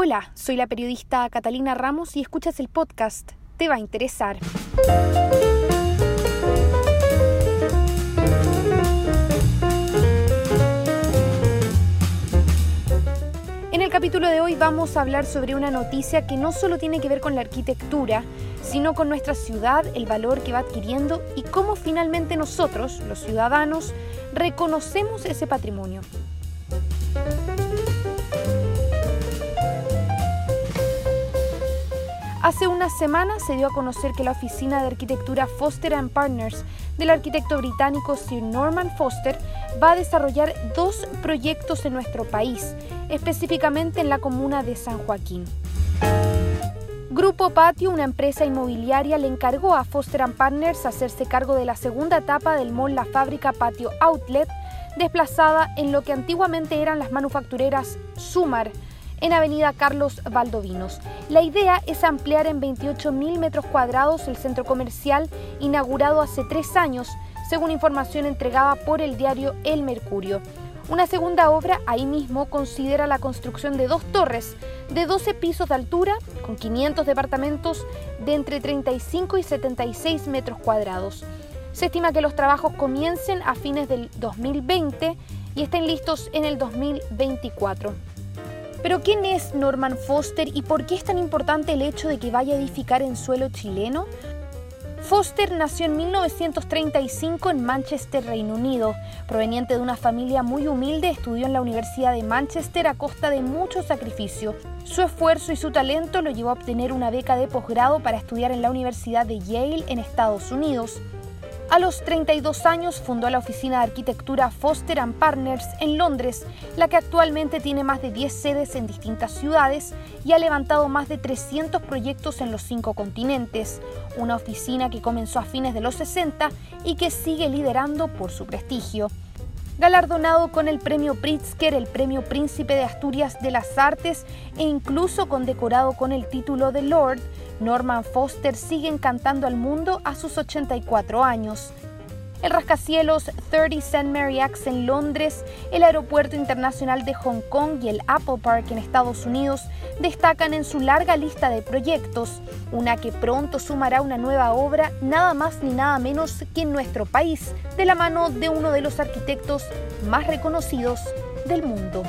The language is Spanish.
Hola, soy la periodista Catalina Ramos y escuchas el podcast. Te va a interesar. En el capítulo de hoy vamos a hablar sobre una noticia que no solo tiene que ver con la arquitectura, sino con nuestra ciudad, el valor que va adquiriendo y cómo finalmente nosotros, los ciudadanos, reconocemos ese patrimonio. Hace unas semanas se dio a conocer que la oficina de arquitectura Foster ⁇ Partners del arquitecto británico Sir Norman Foster va a desarrollar dos proyectos en nuestro país, específicamente en la comuna de San Joaquín. Grupo Patio, una empresa inmobiliaria, le encargó a Foster ⁇ Partners hacerse cargo de la segunda etapa del mall La Fábrica Patio Outlet, desplazada en lo que antiguamente eran las manufactureras Sumar, en Avenida Carlos Valdovinos. La idea es ampliar en 28.000 metros cuadrados el centro comercial inaugurado hace tres años, según información entregada por el diario El Mercurio. Una segunda obra ahí mismo considera la construcción de dos torres de 12 pisos de altura con 500 departamentos de entre 35 y 76 metros cuadrados. Se estima que los trabajos comiencen a fines del 2020 y estén listos en el 2024. Pero ¿quién es Norman Foster y por qué es tan importante el hecho de que vaya a edificar en suelo chileno? Foster nació en 1935 en Manchester, Reino Unido. Proveniente de una familia muy humilde, estudió en la Universidad de Manchester a costa de mucho sacrificio. Su esfuerzo y su talento lo llevó a obtener una beca de posgrado para estudiar en la Universidad de Yale en Estados Unidos. A los 32 años fundó la oficina de arquitectura Foster ⁇ Partners en Londres, la que actualmente tiene más de 10 sedes en distintas ciudades y ha levantado más de 300 proyectos en los cinco continentes, una oficina que comenzó a fines de los 60 y que sigue liderando por su prestigio galardonado con el premio Pritzker, el premio Príncipe de Asturias de las Artes e incluso condecorado con el título de Lord, Norman Foster sigue encantando al mundo a sus 84 años el rascacielos 30 St. Mary Axe en Londres, el Aeropuerto Internacional de Hong Kong y el Apple Park en Estados Unidos destacan en su larga lista de proyectos, una que pronto sumará una nueva obra nada más ni nada menos que en nuestro país, de la mano de uno de los arquitectos más reconocidos del mundo.